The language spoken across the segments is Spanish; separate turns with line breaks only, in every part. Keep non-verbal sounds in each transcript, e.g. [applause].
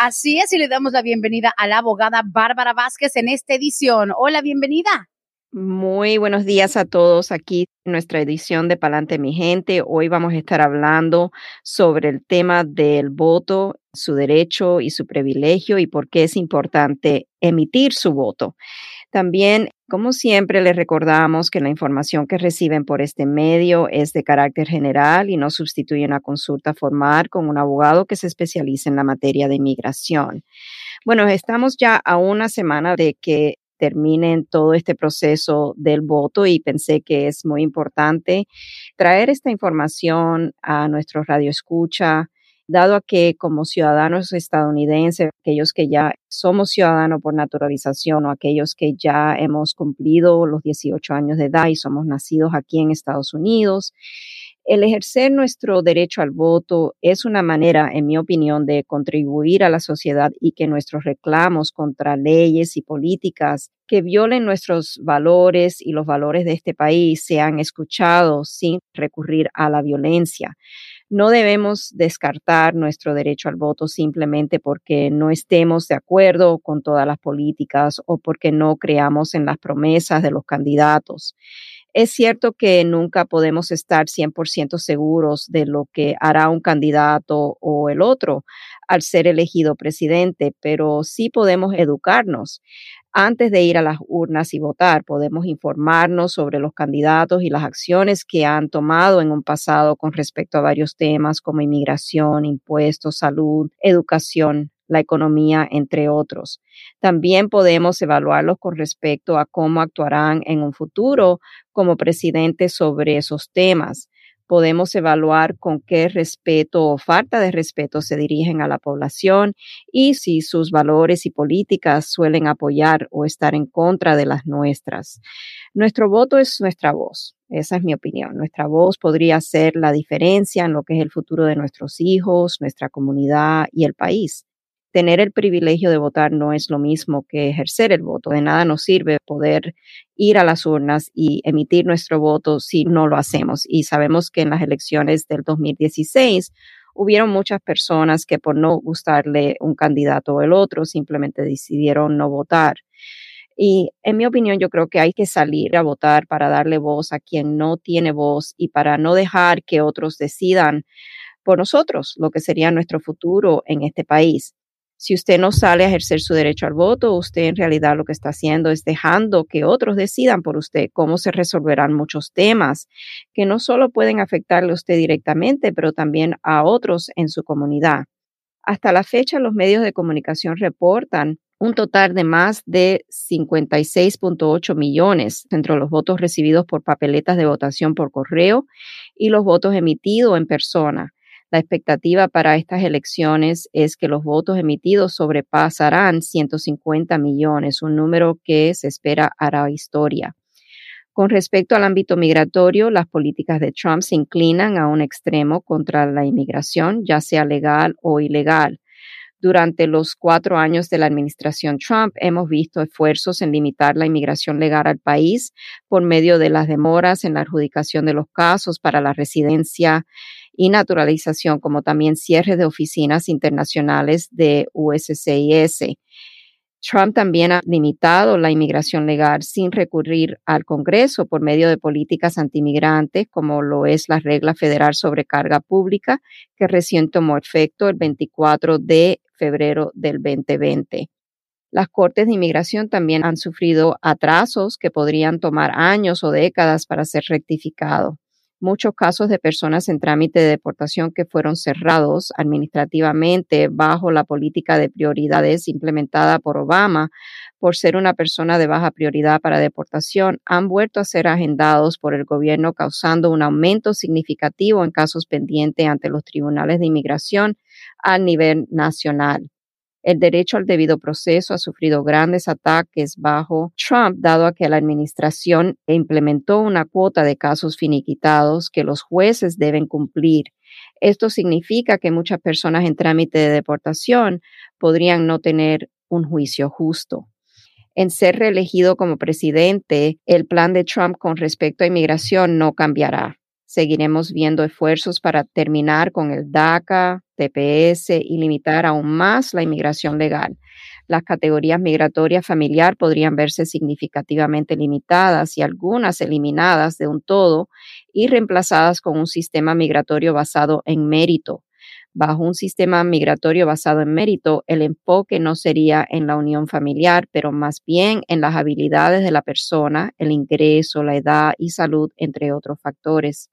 Así es, y le damos la bienvenida a la abogada Bárbara Vázquez en esta edición. Hola, bienvenida.
Muy buenos días a todos aquí en nuestra edición de Palante Mi Gente. Hoy vamos a estar hablando sobre el tema del voto, su derecho y su privilegio y por qué es importante emitir su voto. También, como siempre, les recordamos que la información que reciben por este medio es de carácter general y no sustituye una consulta formal con un abogado que se especialice en la materia de inmigración. Bueno, estamos ya a una semana de que terminen todo este proceso del voto y pensé que es muy importante traer esta información a nuestro radio escucha, dado a que como ciudadanos estadounidenses, aquellos que ya somos ciudadanos por naturalización o aquellos que ya hemos cumplido los 18 años de edad y somos nacidos aquí en Estados Unidos, el ejercer nuestro derecho al voto es una manera, en mi opinión, de contribuir a la sociedad y que nuestros reclamos contra leyes y políticas que violen nuestros valores y los valores de este país sean escuchados sin recurrir a la violencia. No debemos descartar nuestro derecho al voto simplemente porque no estemos de acuerdo con todas las políticas o porque no creamos en las promesas de los candidatos. Es cierto que nunca podemos estar 100% seguros de lo que hará un candidato o el otro al ser elegido presidente, pero sí podemos educarnos. Antes de ir a las urnas y votar, podemos informarnos sobre los candidatos y las acciones que han tomado en un pasado con respecto a varios temas como inmigración, impuestos, salud, educación, la economía, entre otros. También podemos evaluarlos con respecto a cómo actuarán en un futuro como presidente sobre esos temas. Podemos evaluar con qué respeto o falta de respeto se dirigen a la población y si sus valores y políticas suelen apoyar o estar en contra de las nuestras. Nuestro voto es nuestra voz. Esa es mi opinión. Nuestra voz podría hacer la diferencia en lo que es el futuro de nuestros hijos, nuestra comunidad y el país tener el privilegio de votar no es lo mismo que ejercer el voto. De nada nos sirve poder ir a las urnas y emitir nuestro voto si no lo hacemos. Y sabemos que en las elecciones del 2016 hubieron muchas personas que por no gustarle un candidato o el otro simplemente decidieron no votar. Y en mi opinión, yo creo que hay que salir a votar para darle voz a quien no tiene voz y para no dejar que otros decidan por nosotros lo que sería nuestro futuro en este país. Si usted no sale a ejercer su derecho al voto, usted en realidad lo que está haciendo es dejando que otros decidan por usted cómo se resolverán muchos temas que no solo pueden afectarle a usted directamente, pero también a otros en su comunidad. Hasta la fecha, los medios de comunicación reportan un total de más de 56.8 millones entre los votos recibidos por papeletas de votación por correo y los votos emitidos en persona la expectativa para estas elecciones es que los votos emitidos sobrepasarán 150 millones, un número que se espera hará historia. Con respecto al ámbito migratorio, las políticas de Trump se inclinan a un extremo contra la inmigración, ya sea legal o ilegal. Durante los cuatro años de la administración Trump hemos visto esfuerzos en limitar la inmigración legal al país por medio de las demoras en la adjudicación de los casos para la residencia y naturalización, como también cierre de oficinas internacionales de USCIS. Trump también ha limitado la inmigración legal sin recurrir al Congreso por medio de políticas antimigrantes, como lo es la regla federal sobre carga pública, que recién tomó efecto el 24 de febrero del 2020. Las cortes de inmigración también han sufrido atrasos que podrían tomar años o décadas para ser rectificados muchos casos de personas en trámite de deportación que fueron cerrados administrativamente bajo la política de prioridades implementada por Obama por ser una persona de baja prioridad para deportación han vuelto a ser agendados por el gobierno causando un aumento significativo en casos pendientes ante los tribunales de inmigración a nivel nacional. El derecho al debido proceso ha sufrido grandes ataques bajo Trump, dado que la administración implementó una cuota de casos finiquitados que los jueces deben cumplir. Esto significa que muchas personas en trámite de deportación podrían no tener un juicio justo. En ser reelegido como presidente, el plan de Trump con respecto a inmigración no cambiará. Seguiremos viendo esfuerzos para terminar con el DACA, TPS y limitar aún más la inmigración legal. Las categorías migratorias familiar podrían verse significativamente limitadas y algunas eliminadas de un todo y reemplazadas con un sistema migratorio basado en mérito. Bajo un sistema migratorio basado en mérito, el enfoque no sería en la unión familiar, pero más bien en las habilidades de la persona, el ingreso, la edad y salud, entre otros factores.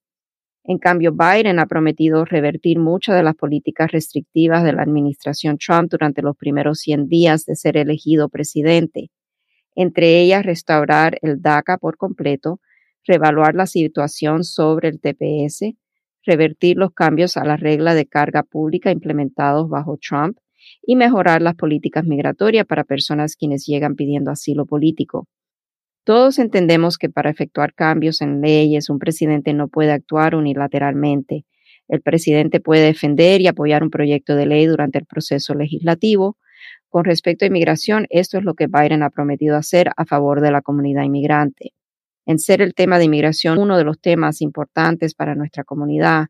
En cambio, Biden ha prometido revertir muchas de las políticas restrictivas de la administración Trump durante los primeros 100 días de ser elegido presidente, entre ellas restaurar el DACA por completo, reevaluar la situación sobre el TPS, revertir los cambios a la regla de carga pública implementados bajo Trump y mejorar las políticas migratorias para personas quienes llegan pidiendo asilo político. Todos entendemos que para efectuar cambios en leyes un presidente no puede actuar unilateralmente. El presidente puede defender y apoyar un proyecto de ley durante el proceso legislativo. Con respecto a inmigración, esto es lo que Biden ha prometido hacer a favor de la comunidad inmigrante. En ser el tema de inmigración uno de los temas importantes para nuestra comunidad,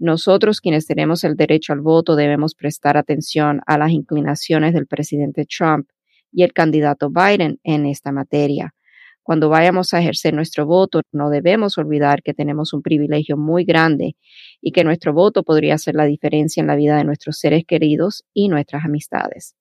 nosotros quienes tenemos el derecho al voto debemos prestar atención a las inclinaciones del presidente Trump y el candidato Biden en esta materia. Cuando vayamos a ejercer nuestro voto, no debemos olvidar que tenemos un privilegio muy grande y que nuestro voto podría hacer la diferencia en la vida de nuestros seres queridos y nuestras amistades.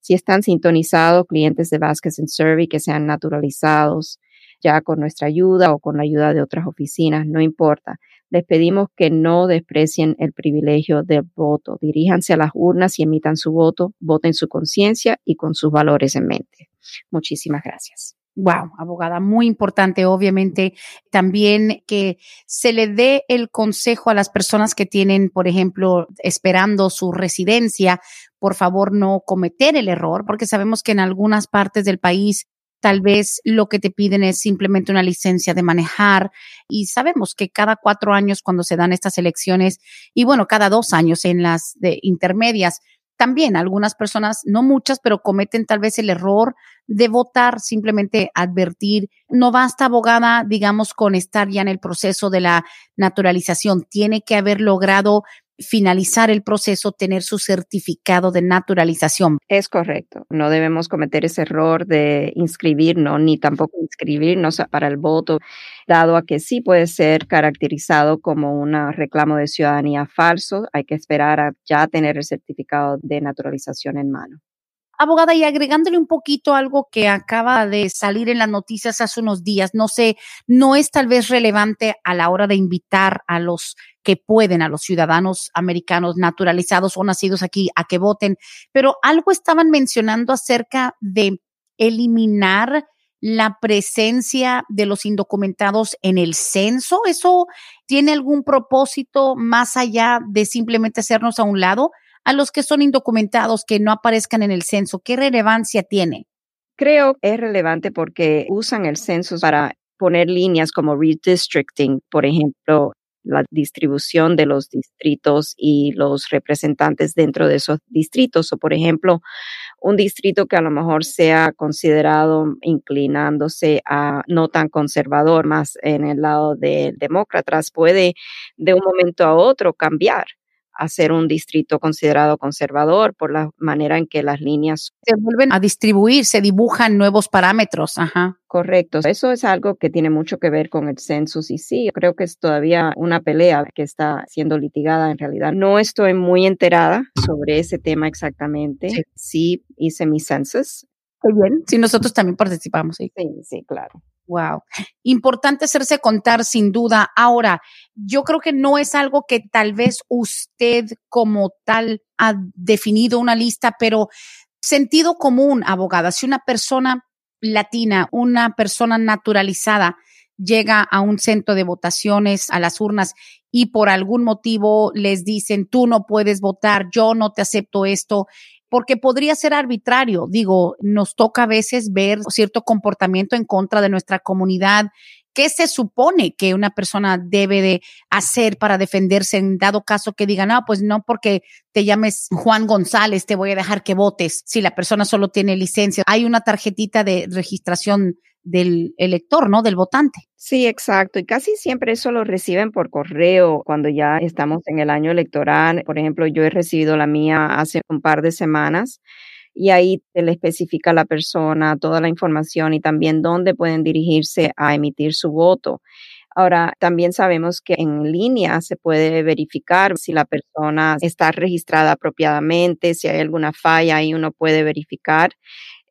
Si están sintonizados clientes de Vasquez Survey que sean naturalizados, ya con nuestra ayuda o con la ayuda de otras oficinas, no importa. Les pedimos que no desprecien el privilegio del voto. Diríjanse a las urnas y emitan su voto, voten su conciencia y con sus valores en mente. Muchísimas gracias.
Wow, abogada, muy importante, obviamente, también que se le dé el consejo a las personas que tienen, por ejemplo, esperando su residencia, por favor no cometer el error, porque sabemos que en algunas partes del país tal vez lo que te piden es simplemente una licencia de manejar y sabemos que cada cuatro años cuando se dan estas elecciones y bueno, cada dos años en las de intermedias, también algunas personas, no muchas, pero cometen tal vez el error de votar, simplemente advertir. No basta, abogada, digamos, con estar ya en el proceso de la naturalización. Tiene que haber logrado finalizar el proceso, tener su certificado de naturalización.
Es correcto. No debemos cometer ese error de inscribirnos ni tampoco inscribirnos para el voto, dado a que sí puede ser caracterizado como un reclamo de ciudadanía falso. Hay que esperar a ya tener el certificado de naturalización en mano.
Abogada, y agregándole un poquito algo que acaba de salir en las noticias hace unos días, no sé, no es tal vez relevante a la hora de invitar a los que pueden, a los ciudadanos americanos naturalizados o nacidos aquí a que voten, pero algo estaban mencionando acerca de eliminar la presencia de los indocumentados en el censo. ¿Eso tiene algún propósito más allá de simplemente hacernos a un lado? A los que son indocumentados, que no aparezcan en el censo? ¿Qué relevancia tiene?
Creo es relevante porque usan el censo para poner líneas como redistricting, por ejemplo, la distribución de los distritos y los representantes dentro de esos distritos. O, por ejemplo, un distrito que a lo mejor sea considerado inclinándose a no tan conservador, más en el lado de demócratas, puede de un momento a otro cambiar a ser un distrito considerado conservador por la manera en que las líneas
se vuelven a distribuir, se dibujan nuevos parámetros. Ajá.
Correcto. Eso es algo que tiene mucho que ver con el census y sí, creo que es todavía una pelea que está siendo litigada en realidad. No estoy muy enterada sobre ese tema exactamente. Sí, sí hice mi census.
Muy bien. Sí, nosotros también participamos.
Sí, sí, sí claro.
Wow. Importante hacerse contar sin duda. Ahora, yo creo que no es algo que tal vez usted como tal ha definido una lista, pero sentido común, abogada, si una persona latina, una persona naturalizada, llega a un centro de votaciones, a las urnas, y por algún motivo les dicen, tú no puedes votar, yo no te acepto esto, porque podría ser arbitrario. Digo, nos toca a veces ver cierto comportamiento en contra de nuestra comunidad. ¿Qué se supone que una persona debe de hacer para defenderse en dado caso que diga, no, pues no porque te llames Juan González, te voy a dejar que votes si la persona solo tiene licencia? Hay una tarjetita de registración del elector, ¿no? Del votante.
Sí, exacto. Y casi siempre eso lo reciben por correo cuando ya estamos en el año electoral. Por ejemplo, yo he recibido la mía hace un par de semanas y ahí te le especifica a la persona toda la información y también dónde pueden dirigirse a emitir su voto. Ahora, también sabemos que en línea se puede verificar si la persona está registrada apropiadamente, si hay alguna falla, ahí uno puede verificar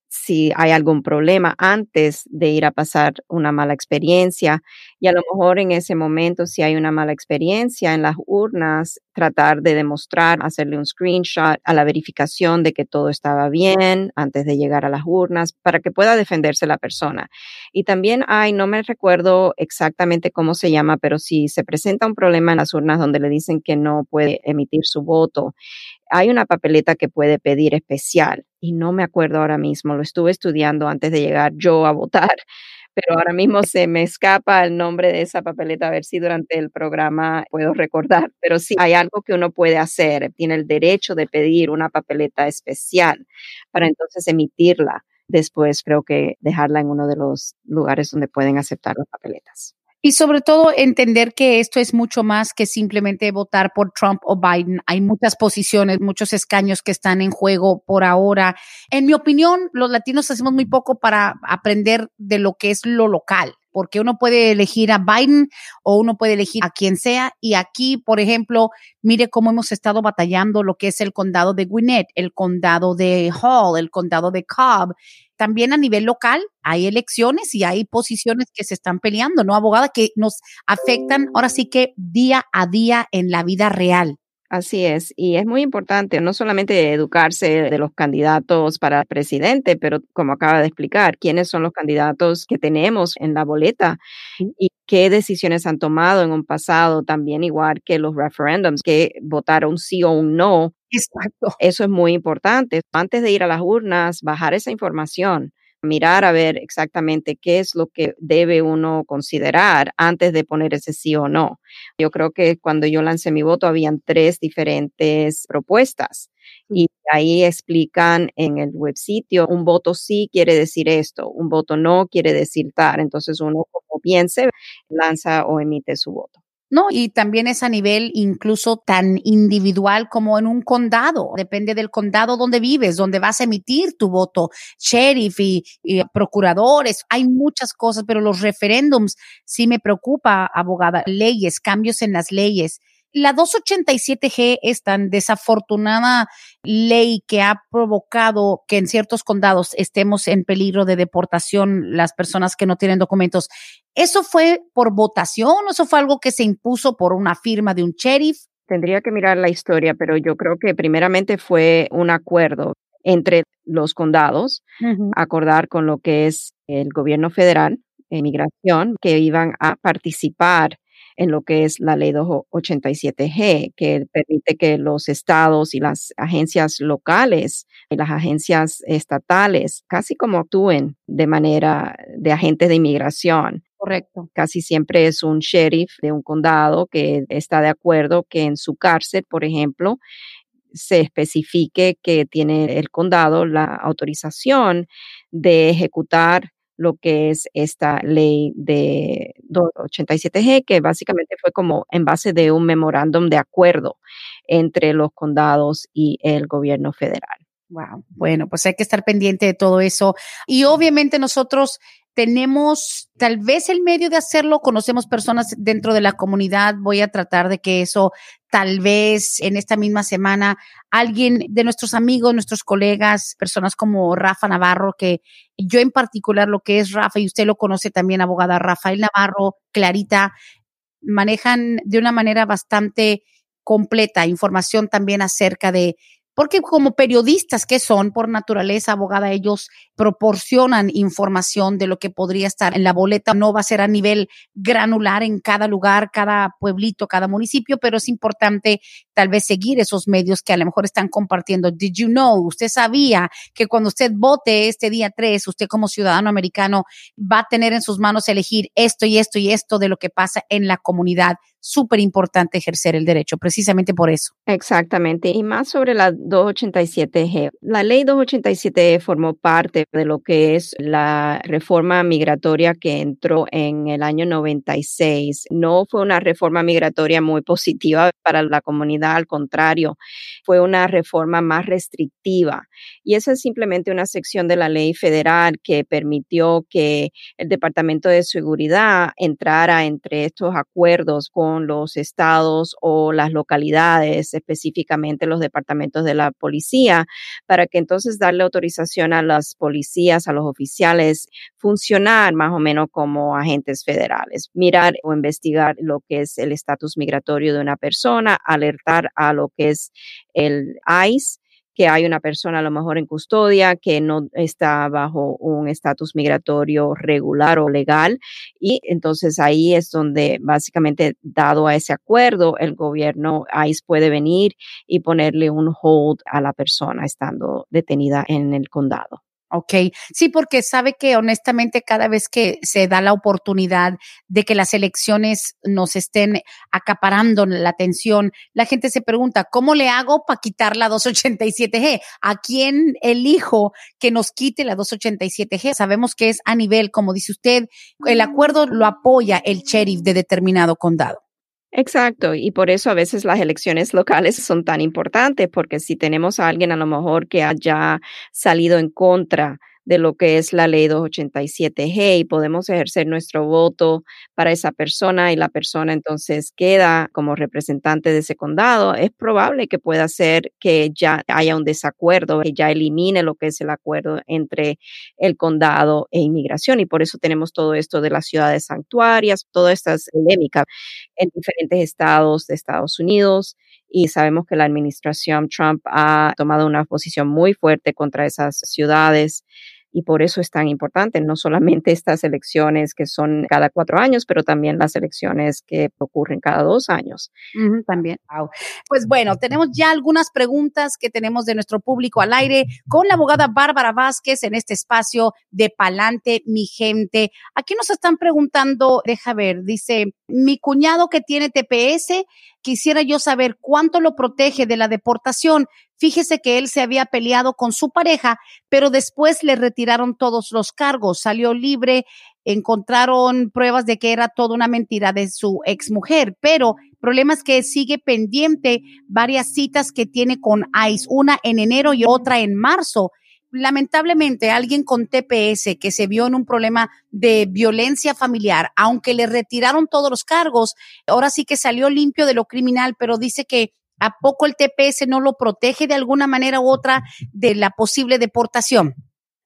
si hay algún problema antes de ir a pasar una mala experiencia y a lo mejor en ese momento si hay una mala experiencia en las urnas, tratar de demostrar, hacerle un screenshot a la verificación de que todo estaba bien antes de llegar a las urnas para que pueda defenderse la persona. Y también hay, no me recuerdo exactamente cómo se llama, pero si se presenta un problema en las urnas donde le dicen que no puede emitir su voto, hay una papeleta que puede pedir especial y no me acuerdo ahora mismo, lo estuve estudiando antes de llegar yo a votar, pero ahora mismo se me escapa el nombre de esa papeleta, a ver si durante el programa puedo recordar, pero sí, hay algo que uno puede hacer, tiene el derecho de pedir una papeleta especial para entonces emitirla. Después creo que dejarla en uno de los lugares donde pueden aceptar las papeletas.
Y sobre todo entender que esto es mucho más que simplemente votar por Trump o Biden. Hay muchas posiciones, muchos escaños que están en juego por ahora. En mi opinión, los latinos hacemos muy poco para aprender de lo que es lo local porque uno puede elegir a Biden o uno puede elegir a quien sea. Y aquí, por ejemplo, mire cómo hemos estado batallando lo que es el condado de Gwinnett, el condado de Hall, el condado de Cobb. También a nivel local hay elecciones y hay posiciones que se están peleando, ¿no, abogada? Que nos afectan ahora sí que día a día en la vida real.
Así es, y es muy importante no solamente educarse de los candidatos para presidente, pero como acaba de explicar, quiénes son los candidatos que tenemos en la boleta y qué decisiones han tomado en un pasado, también igual que los referéndums, que votaron sí o un no.
Exacto.
Eso es muy importante. Antes de ir a las urnas, bajar esa información mirar a ver exactamente qué es lo que debe uno considerar antes de poner ese sí o no. Yo creo que cuando yo lancé mi voto habían tres diferentes propuestas y ahí explican en el web sitio, un voto sí quiere decir esto, un voto no quiere decir tal. Entonces uno como piense, lanza o emite su voto.
¿No? Y también es a nivel incluso tan individual como en un condado. Depende del condado donde vives, donde vas a emitir tu voto, sheriff y, procuradores. Hay muchas cosas, pero los referéndums sí me preocupa, abogada. Leyes, cambios en las leyes. La 287G es tan desafortunada ley que ha provocado que en ciertos condados estemos en peligro de deportación las personas que no tienen documentos. ¿Eso fue por votación o eso fue algo que se impuso por una firma de un sheriff?
Tendría que mirar la historia, pero yo creo que primeramente fue un acuerdo entre los condados, acordar con lo que es el gobierno federal, inmigración, que iban a participar en lo que es la ley 287G, que permite que los estados y las agencias locales y las agencias estatales casi como actúen de manera de agentes de inmigración.
Correcto.
Casi siempre es un sheriff de un condado que está de acuerdo que en su cárcel, por ejemplo, se especifique que tiene el condado la autorización de ejecutar lo que es esta ley de 287G, que básicamente fue como en base de un memorándum de acuerdo entre los condados y el gobierno federal.
Wow. Bueno, pues hay que estar pendiente de todo eso. Y obviamente nosotros tenemos tal vez el medio de hacerlo, conocemos personas dentro de la comunidad, voy a tratar de que eso tal vez en esta misma semana alguien de nuestros amigos, nuestros colegas, personas como Rafa Navarro, que yo en particular lo que es Rafa, y usted lo conoce también, abogada Rafael Navarro, Clarita, manejan de una manera bastante completa información también acerca de porque como periodistas que son por naturaleza abogada, ellos proporcionan información de lo que podría estar en la boleta. No va a ser a nivel granular en cada lugar, cada pueblito, cada municipio, pero es importante tal vez seguir esos medios que a lo mejor están compartiendo. Did you know? Usted sabía que cuando usted vote este día 3, usted como ciudadano americano va a tener en sus manos elegir esto y esto y esto de lo que pasa en la comunidad. Súper importante ejercer el derecho, precisamente por eso.
Exactamente. Y más sobre la 287G. La ley 287 formó parte de lo que es la reforma migratoria que entró en el año 96. No fue una reforma migratoria muy positiva para la comunidad, al contrario, fue una reforma más restrictiva. Y esa es simplemente una sección de la ley federal que permitió que el Departamento de Seguridad entrara entre estos acuerdos con los estados o las localidades, específicamente los departamentos de la policía, para que entonces darle autorización a las policías, a los oficiales, funcionar más o menos como agentes federales, mirar o investigar lo que es el estatus migratorio de una persona, alertar a lo que es el ICE que hay una persona a lo mejor en custodia que no está bajo un estatus migratorio regular o legal. Y entonces ahí es donde básicamente, dado a ese acuerdo, el gobierno ICE puede venir y ponerle un hold a la persona estando detenida en el condado.
Ok, sí, porque sabe que honestamente cada vez que se da la oportunidad de que las elecciones nos estén acaparando la atención, la gente se pregunta, ¿cómo le hago para quitar la 287G? ¿A quién elijo que nos quite la 287G? Sabemos que es a nivel, como dice usted, el acuerdo lo apoya el sheriff de determinado condado.
Exacto, y por eso a veces las elecciones locales son tan importantes, porque si tenemos a alguien a lo mejor que haya salido en contra de lo que es la ley 287G y podemos ejercer nuestro voto para esa persona y la persona entonces queda como representante de ese condado, es probable que pueda ser que ya haya un desacuerdo, que ya elimine lo que es el acuerdo entre el condado e inmigración y por eso tenemos todo esto de las ciudades santuarias, todas estas polémicas en diferentes estados de Estados Unidos y sabemos que la administración Trump ha tomado una posición muy fuerte contra esas ciudades y por eso es tan importante, no solamente estas elecciones que son cada cuatro años, pero también las elecciones que ocurren cada dos años.
también. Pues bueno, tenemos ya algunas preguntas que tenemos de nuestro público al aire con la abogada Bárbara Vázquez en este espacio de Palante, mi gente. Aquí nos están preguntando, deja ver, dice, mi cuñado que tiene TPS quisiera yo saber cuánto lo protege de la deportación. Fíjese que él se había peleado con su pareja, pero después le retiraron todos los cargos, salió libre, encontraron pruebas de que era toda una mentira de su exmujer, pero el problema es que sigue pendiente varias citas que tiene con ICE, una en enero y otra en marzo. Lamentablemente alguien con TPS que se vio en un problema de violencia familiar, aunque le retiraron todos los cargos, ahora sí que salió limpio de lo criminal, pero dice que a poco el TPS no lo protege de alguna manera u otra de la posible deportación.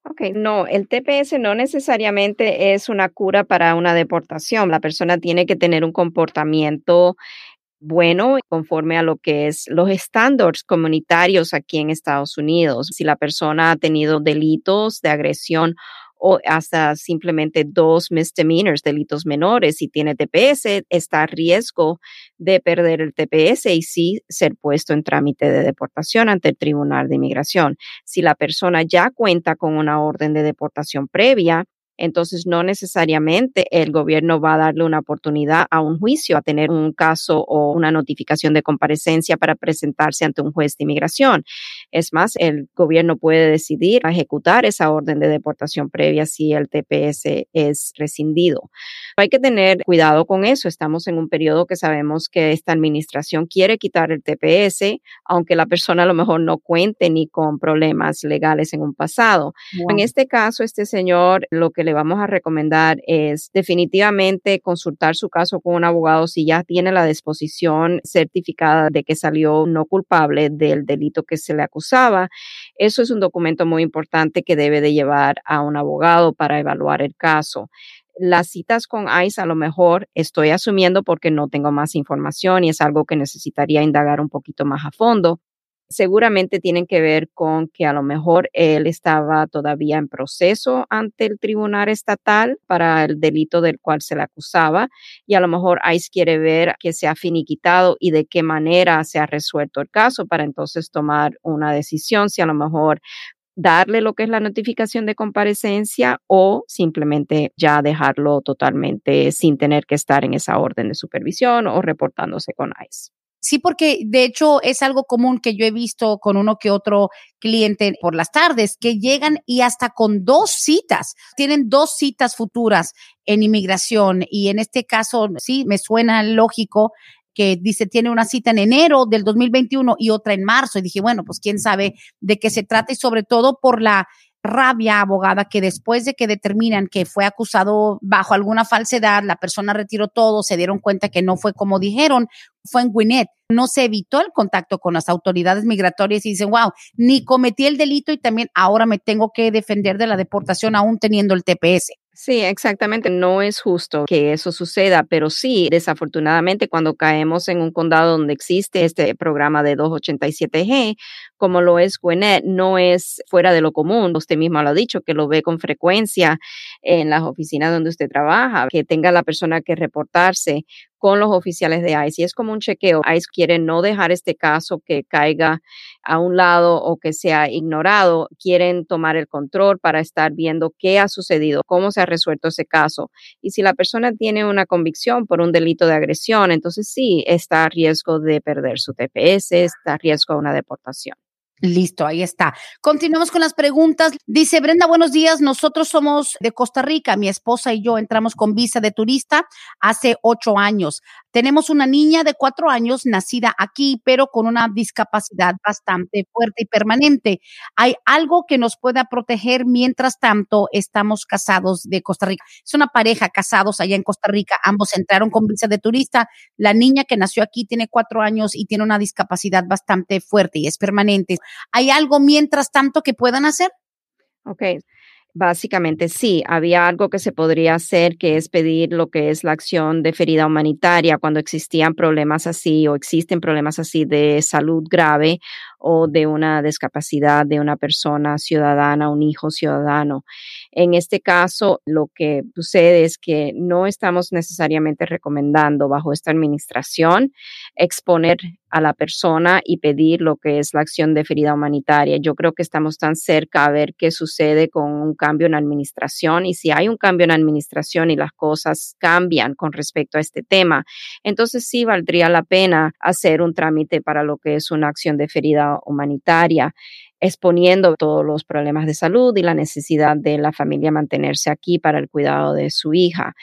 Ok, no, el TPS no necesariamente es una cura para una deportación. La persona tiene que tener un comportamiento bueno conforme a lo que es los estándares comunitarios aquí en Estados Unidos. Si la persona ha tenido delitos de agresión o hasta simplemente dos misdemeanors, delitos menores, si tiene TPS, está a riesgo de perder el TPS y sí ser puesto en trámite de deportación ante el Tribunal de Inmigración. Si la persona ya cuenta con una orden de deportación previa, entonces no necesariamente el gobierno va a darle una oportunidad a un juicio, a tener un caso o una notificación de comparecencia para presentarse ante un juez de inmigración. Es más, el gobierno puede decidir ejecutar esa orden de deportación previa si el TPS es rescindido. Hay que tener cuidado con eso. Estamos en un periodo que sabemos que esta administración quiere quitar el TPS, aunque la persona a lo mejor no cuente ni con problemas legales en un pasado. En este caso, este señor lo que le vamos a recomendar es definitivamente consultar su caso con un abogado si ya tiene la disposición certificada de que salió no culpable del delito que se le acusaba. Eso es un documento muy importante que debe de llevar a un abogado para evaluar el caso las citas con ICE a lo mejor estoy asumiendo porque no tengo más información y es algo que necesitaría indagar un poquito más a fondo, seguramente tienen que ver con que a lo mejor él estaba todavía en proceso ante el tribunal estatal para el delito del cual se le acusaba y a lo mejor ICE quiere ver que se ha finiquitado y de qué manera se ha resuelto el caso para entonces tomar una decisión si a lo mejor darle lo que es la notificación de comparecencia o simplemente ya dejarlo totalmente sin tener que estar en esa orden de supervisión o reportándose con ICE.
Sí, porque de hecho es algo común que yo he visto con uno que otro cliente por las tardes, que llegan y hasta con dos citas, tienen dos citas futuras en inmigración y en este caso sí, me suena lógico que dice tiene una cita en enero del 2021 y otra en marzo. Y dije, bueno, pues quién sabe de qué se trata y sobre todo por la rabia abogada que después de que determinan que fue acusado bajo alguna falsedad, la persona retiró todo, se dieron cuenta que no fue como dijeron, fue en Gwinnett. No se evitó el contacto con las autoridades migratorias y dicen, wow, ni cometí el delito y también ahora me tengo que defender de la deportación aún teniendo el TPS.
Sí, exactamente. No es justo que eso suceda, pero sí, desafortunadamente, cuando caemos en un condado donde existe este programa de 287G, como lo es Gwinnett, no es fuera de lo común. Usted mismo lo ha dicho, que lo ve con frecuencia en las oficinas donde usted trabaja, que tenga la persona que reportarse con los oficiales de ICE y es como un chequeo. ICE quiere no dejar este caso que caiga a un lado o que sea ignorado. Quieren tomar el control para estar viendo qué ha sucedido, cómo se ha resuelto ese caso. Y si la persona tiene una convicción por un delito de agresión, entonces sí está a riesgo de perder su TPS, está a riesgo de una deportación.
Listo, ahí está. Continuamos con las preguntas. Dice Brenda, buenos días. Nosotros somos de Costa Rica. Mi esposa y yo entramos con visa de turista hace ocho años. Tenemos una niña de cuatro años nacida aquí, pero con una discapacidad bastante fuerte y permanente. ¿Hay algo que nos pueda proteger mientras tanto estamos casados de Costa Rica? Es una pareja casados allá en Costa Rica. Ambos entraron con visa de turista. La niña que nació aquí tiene cuatro años y tiene una discapacidad bastante fuerte y es permanente. ¿Hay algo mientras tanto que puedan hacer?
Ok. Básicamente sí, había algo que se podría hacer, que es pedir lo que es la acción de ferida humanitaria cuando existían problemas así o existen problemas así de salud grave o de una discapacidad de una persona ciudadana, un hijo ciudadano. En este caso, lo que sucede es que no estamos necesariamente recomendando bajo esta administración exponer a la persona y pedir lo que es la acción de ferida humanitaria. Yo creo que estamos tan cerca a ver qué sucede con un cambio en administración y si hay un cambio en administración y las cosas cambian con respecto a este tema, entonces sí valdría la pena hacer un trámite para lo que es una acción de ferida humanitaria exponiendo todos los problemas de salud y la necesidad de la familia mantenerse aquí para el cuidado de su hija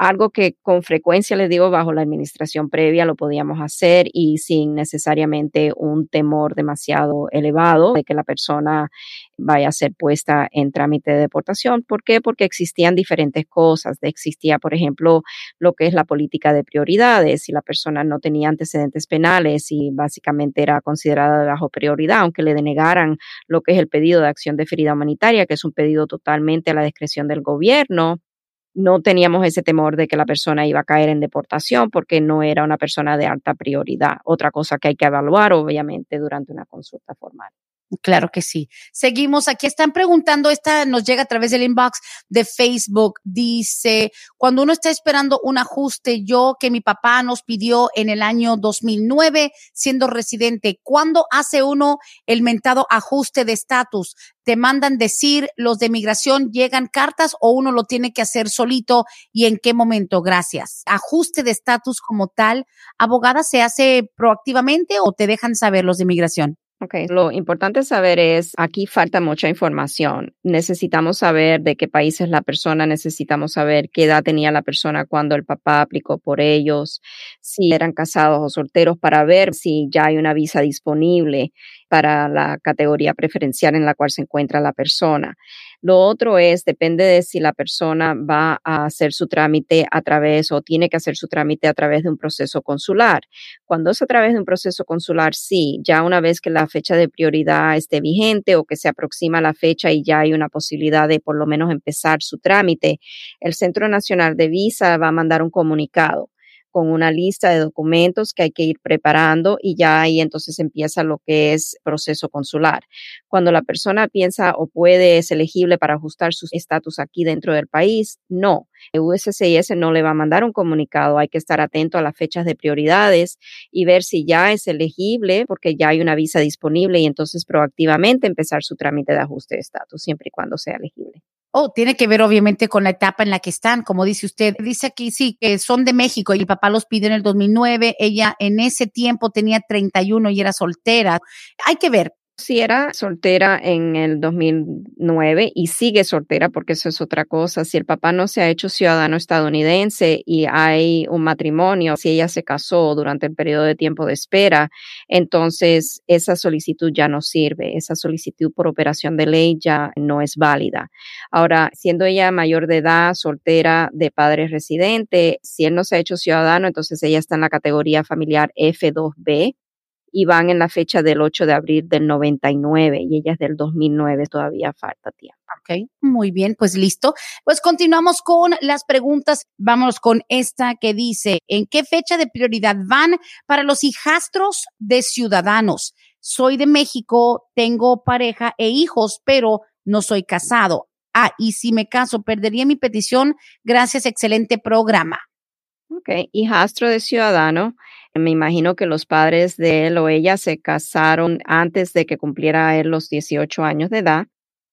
algo que con frecuencia les digo bajo la administración previa lo podíamos hacer y sin necesariamente un temor demasiado elevado de que la persona vaya a ser puesta en trámite de deportación. ¿Por qué? Porque existían diferentes cosas. Existía, por ejemplo, lo que es la política de prioridades. Si la persona no tenía antecedentes penales y básicamente era considerada de bajo prioridad, aunque le denegaran lo que es el pedido de acción de ferida humanitaria, que es un pedido totalmente a la discreción del gobierno, no teníamos ese temor de que la persona iba a caer en deportación porque no era una persona de alta prioridad. Otra cosa que hay que evaluar, obviamente, durante una consulta formal.
Claro que sí. Seguimos. Aquí están preguntando, esta nos llega a través del inbox de Facebook. Dice, cuando uno está esperando un ajuste, yo que mi papá nos pidió en el año 2009, siendo residente, ¿cuándo hace uno el mentado ajuste de estatus? ¿Te mandan decir los de migración, llegan cartas o uno lo tiene que hacer solito y en qué momento? Gracias. Ajuste de estatus como tal, abogada, ¿se hace proactivamente o te dejan saber los de migración?
Ok, lo importante saber es, aquí falta mucha información. Necesitamos saber de qué país es la persona, necesitamos saber qué edad tenía la persona cuando el papá aplicó por ellos, si eran casados o solteros, para ver si ya hay una visa disponible para la categoría preferencial en la cual se encuentra la persona. Lo otro es, depende de si la persona va a hacer su trámite a través o tiene que hacer su trámite a través de un proceso consular. Cuando es a través de un proceso consular, sí, ya una vez que la fecha de prioridad esté vigente o que se aproxima la fecha y ya hay una posibilidad de por lo menos empezar su trámite, el Centro Nacional de Visa va a mandar un comunicado con una lista de documentos que hay que ir preparando y ya ahí entonces empieza lo que es proceso consular. Cuando la persona piensa o puede, es elegible para ajustar su estatus aquí dentro del país, no. El USCIS no le va a mandar un comunicado, hay que estar atento a las fechas de prioridades y ver si ya es elegible porque ya hay una visa disponible y entonces proactivamente empezar su trámite de ajuste de estatus siempre y cuando sea elegible.
Oh, tiene que ver obviamente con la etapa en la que están, como dice usted. Dice aquí, sí, que son de México y el papá los pidió en el 2009. Ella en ese tiempo tenía 31 y era soltera. Hay que ver,
si era soltera en el 2009 y sigue soltera porque eso es otra cosa. Si el papá no se ha hecho ciudadano estadounidense y hay un matrimonio, si ella se casó durante el periodo de tiempo de espera, entonces esa solicitud ya no sirve. Esa solicitud por operación de ley ya no es válida. Ahora, siendo ella mayor de edad, soltera, de padre residente, si él no se ha hecho ciudadano, entonces ella está en la categoría familiar F2B y van en la fecha del 8 de abril del 99 y ella es del 2009, todavía falta tiempo.
Ok, muy bien, pues listo. Pues continuamos con las preguntas. Vamos con esta que dice, ¿en qué fecha de prioridad van para los hijastros de ciudadanos? Soy de México, tengo pareja e hijos, pero no soy casado. Ah, y si me caso, perdería mi petición. Gracias, excelente programa.
Ok, hijastro de ciudadano me imagino que los padres de él o ella se casaron antes de que cumpliera él los 18 años de edad.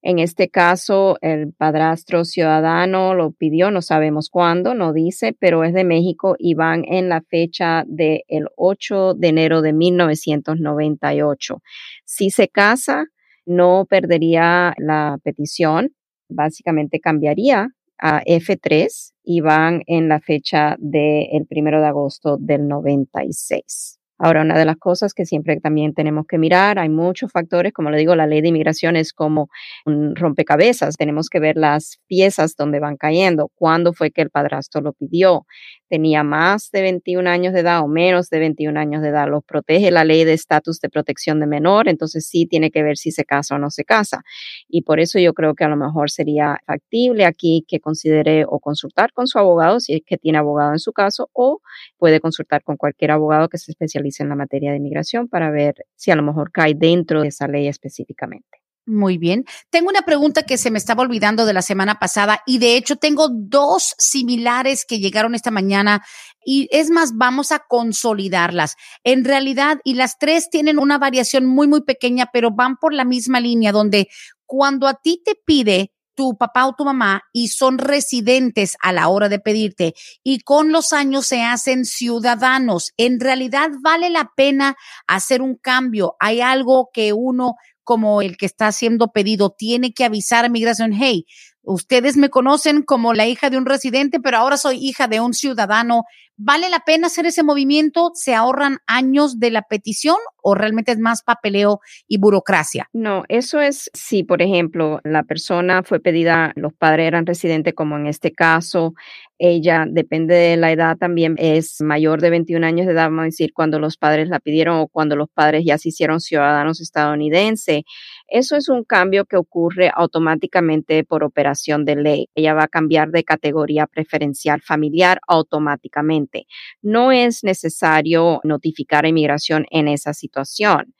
En este caso, el padrastro ciudadano lo pidió, no sabemos cuándo, no dice, pero es de México y van en la fecha del 8 de enero de 1998. Si se casa, no perdería la petición, básicamente cambiaría a F3 y van en la fecha del el primero de agosto del 96. Ahora, una de las cosas que siempre también tenemos que mirar, hay muchos factores, como le digo, la ley de inmigración es como un rompecabezas, tenemos que ver las piezas donde van cayendo, cuándo fue que el padrastro lo pidió, tenía más de 21 años de edad o menos de 21 años de edad, los protege la ley de estatus de protección de menor, entonces sí tiene que ver si se casa o no se casa. Y por eso yo creo que a lo mejor sería factible aquí que considere o consultar con su abogado, si es que tiene abogado en su caso, o puede consultar con cualquier abogado que se especialice en la materia de inmigración para ver si a lo mejor cae dentro de esa ley específicamente.
Muy bien. Tengo una pregunta que se me estaba olvidando de la semana pasada y de hecho tengo dos similares que llegaron esta mañana y es más, vamos a consolidarlas. En realidad, y las tres tienen una variación muy, muy pequeña, pero van por la misma línea donde cuando a ti te pide tu papá o tu mamá y son residentes a la hora de pedirte y con los años se hacen ciudadanos, en realidad vale la pena hacer un cambio. Hay algo que uno como el que está haciendo pedido tiene que avisar a migración, hey, Ustedes me conocen como la hija de un residente, pero ahora soy hija de un ciudadano. ¿Vale la pena hacer ese movimiento? ¿Se ahorran años de la petición o realmente es más papeleo y burocracia?
No, eso es si, por ejemplo, la persona fue pedida, los padres eran residentes, como en este caso, ella, depende de la edad, también es mayor de 21 años de edad, vamos a decir, cuando los padres la pidieron o cuando los padres ya se hicieron ciudadanos estadounidenses. Eso es un cambio que ocurre automáticamente por operación de ley. Ella va a cambiar de categoría preferencial familiar automáticamente. No es necesario notificar a inmigración en esa situación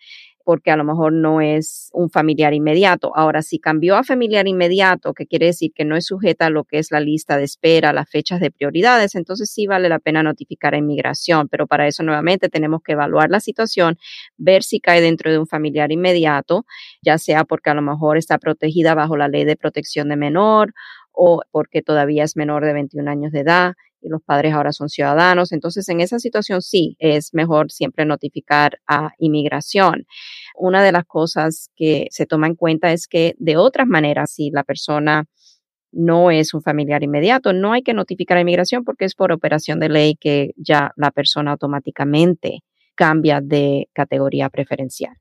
porque a lo mejor no es un familiar inmediato. Ahora, si cambió a familiar inmediato, que quiere decir que no es sujeta a lo que es la lista de espera, las fechas de prioridades, entonces sí vale la pena notificar a inmigración, pero para eso nuevamente tenemos que evaluar la situación, ver si cae dentro de un familiar inmediato, ya sea porque a lo mejor está protegida bajo la ley de protección de menor o porque todavía es menor de 21 años de edad los padres ahora son ciudadanos. Entonces, en esa situación sí es mejor siempre notificar a inmigración. Una de las cosas que se toma en cuenta es que de otras maneras, si la persona no es un familiar inmediato, no hay que notificar a inmigración porque es por operación de ley que ya la persona automáticamente cambia de categoría preferencial.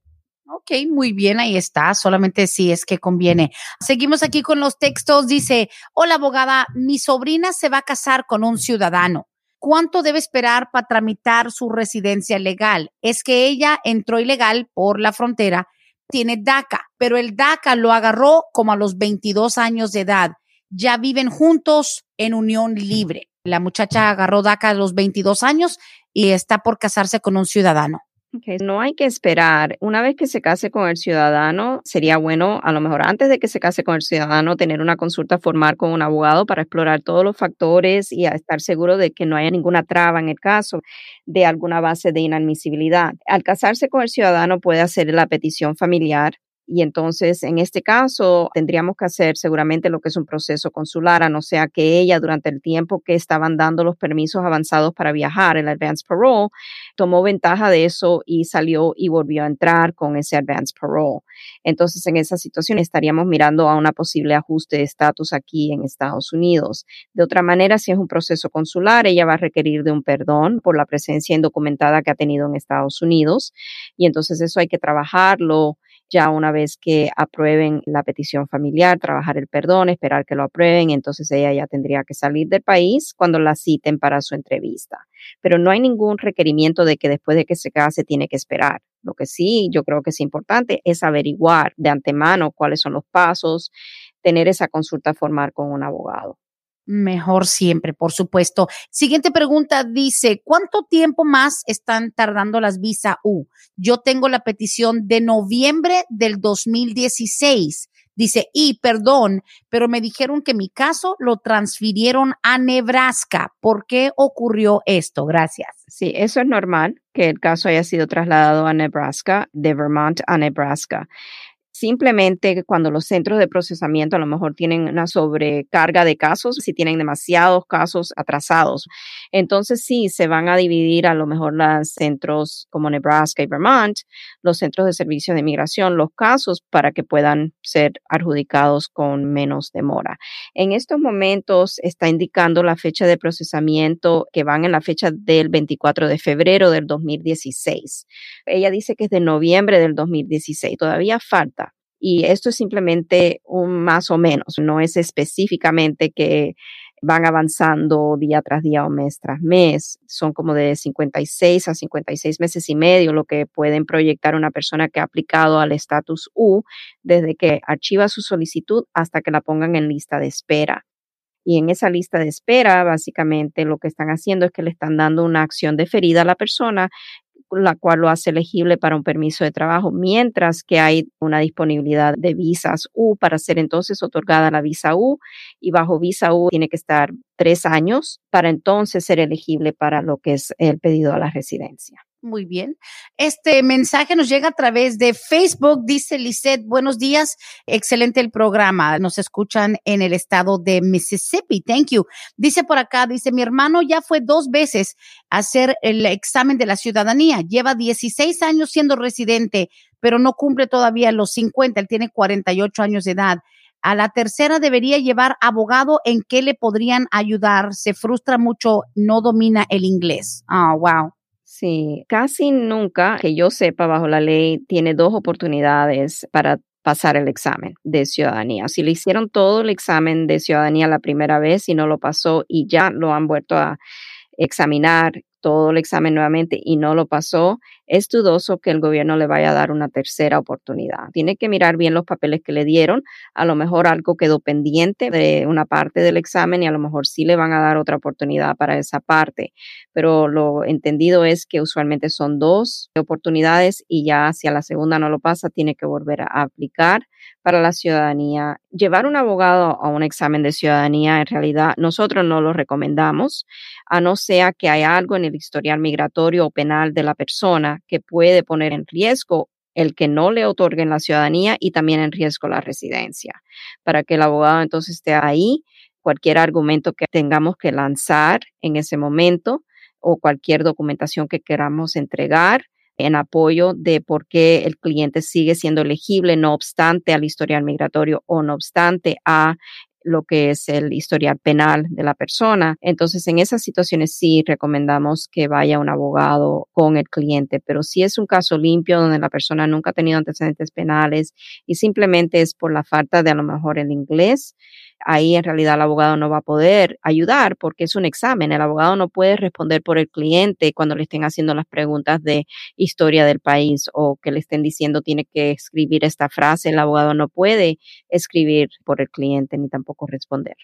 Ok, muy bien, ahí está, solamente si es que conviene. Seguimos aquí con los textos. Dice, hola abogada, mi sobrina se va a casar con un ciudadano. ¿Cuánto debe esperar para tramitar su residencia legal? Es que ella entró ilegal por la frontera, tiene DACA, pero el DACA lo agarró como a los 22 años de edad. Ya viven juntos en unión libre. La muchacha agarró DACA a los 22 años y está por casarse con un ciudadano.
No hay que esperar. Una vez que se case con el ciudadano, sería bueno, a lo mejor antes de que se case con el ciudadano, tener una consulta formal con un abogado para explorar todos los factores y estar seguro de que no haya ninguna traba en el caso de alguna base de inadmisibilidad. Al casarse con el ciudadano puede hacer la petición familiar y entonces, en este caso, tendríamos que hacer seguramente lo que es un proceso consular, a no sea que ella, durante el tiempo que estaban dando los permisos avanzados para viajar, el advance parole, tomó ventaja de eso y salió y volvió a entrar con ese advance parole. Entonces, en esa situación estaríamos mirando a una posible ajuste de estatus aquí en Estados Unidos. De otra manera, si es un proceso consular, ella va a requerir de un perdón por la presencia indocumentada que ha tenido en Estados Unidos. Y entonces eso hay que trabajarlo ya una vez que aprueben la petición familiar, trabajar el perdón, esperar que lo aprueben, entonces ella ya tendría que salir del país cuando la citen para su entrevista. Pero no hay ningún requerimiento de que después de que se case tiene que esperar. Lo que sí yo creo que es importante es averiguar de antemano cuáles son los pasos, tener esa consulta formal con un abogado.
Mejor siempre, por supuesto. Siguiente pregunta dice, ¿cuánto tiempo más están tardando las visa U? Yo tengo la petición de noviembre del 2016. Dice, y perdón, pero me dijeron que mi caso lo transfirieron a Nebraska. ¿Por qué ocurrió esto? Gracias.
Sí, eso es normal que el caso haya sido trasladado a Nebraska, de Vermont a Nebraska. Simplemente cuando los centros de procesamiento a lo mejor tienen una sobrecarga de casos, si tienen demasiados casos atrasados, entonces sí se van a dividir a lo mejor los centros como Nebraska y Vermont, los centros de servicio de inmigración, los casos para que puedan ser adjudicados con menos demora. En estos momentos está indicando la fecha de procesamiento que van en la fecha del 24 de febrero del 2016. Ella dice que es de noviembre del 2016. Todavía falta y esto es simplemente un más o menos, no es específicamente que van avanzando día tras día o mes tras mes. Son como de 56 a 56 meses y medio lo que pueden proyectar una persona que ha aplicado al estatus U desde que archiva su solicitud hasta que la pongan en lista de espera. Y en esa lista de espera, básicamente lo que están haciendo es que le están dando una acción deferida a la persona la cual lo hace elegible para un permiso de trabajo, mientras que hay una disponibilidad de visas U para ser entonces otorgada la visa U y bajo visa U tiene que estar tres años para entonces ser elegible para lo que es el pedido a la residencia.
Muy bien. Este mensaje nos llega a través de Facebook. Dice Lisette, buenos días. Excelente el programa. Nos escuchan en el estado de Mississippi. Thank you. Dice por acá, dice, mi hermano ya fue dos veces a hacer el examen de la ciudadanía. Lleva 16 años siendo residente, pero no cumple todavía los 50. Él tiene 48 años de edad. A la tercera debería llevar abogado en qué le podrían ayudar. Se frustra mucho, no domina el inglés. Oh, wow.
Sí, casi nunca que yo sepa bajo la ley tiene dos oportunidades para pasar el examen de ciudadanía. Si le hicieron todo el examen de ciudadanía la primera vez y no lo pasó y ya lo han vuelto a examinar todo el examen nuevamente y no lo pasó, es dudoso que el gobierno le vaya a dar una tercera oportunidad. Tiene que mirar bien los papeles que le dieron. A lo mejor algo quedó pendiente de una parte del examen y a lo mejor sí le van a dar otra oportunidad para esa parte. Pero lo entendido es que usualmente son dos oportunidades y ya si a la segunda no lo pasa, tiene que volver a aplicar para la ciudadanía. Llevar un abogado a un examen de ciudadanía, en realidad, nosotros no lo recomendamos, a no ser que haya algo en el historial migratorio o penal de la persona que puede poner en riesgo el que no le otorguen la ciudadanía y también en riesgo la residencia. Para que el abogado entonces esté ahí, cualquier argumento que tengamos que lanzar en ese momento o cualquier documentación que queramos entregar en apoyo de por qué el cliente sigue siendo elegible, no obstante al historial migratorio o no obstante a lo que es el historial penal de la persona. Entonces, en esas situaciones sí recomendamos que vaya un abogado con el cliente, pero si es un caso limpio donde la persona nunca ha tenido antecedentes penales y simplemente es por la falta de a lo mejor el inglés, ahí en realidad el abogado no va a poder ayudar porque es un examen. El abogado no puede responder por el cliente cuando le estén haciendo las preguntas de historia del país o que le estén diciendo tiene que escribir esta frase. El abogado no puede escribir por el cliente ni tampoco responder.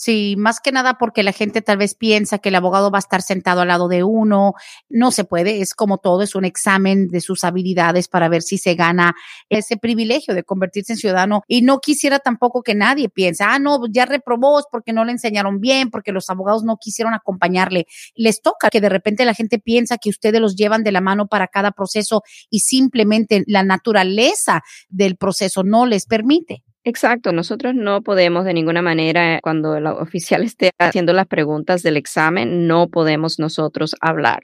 Sí, más que nada porque la gente tal vez piensa que el abogado va a estar sentado al lado de uno. No se puede, es como todo, es un examen de sus habilidades para ver si se gana ese privilegio de convertirse en ciudadano. Y no quisiera tampoco que nadie piense, ah, no, ya reprobó porque no le enseñaron bien, porque los abogados no quisieron acompañarle. Les toca que de repente la gente piensa que ustedes los llevan de la mano para cada proceso y simplemente la naturaleza del proceso no les permite.
Exacto, nosotros no podemos de ninguna manera, cuando el oficial esté haciendo las preguntas del examen, no podemos nosotros hablar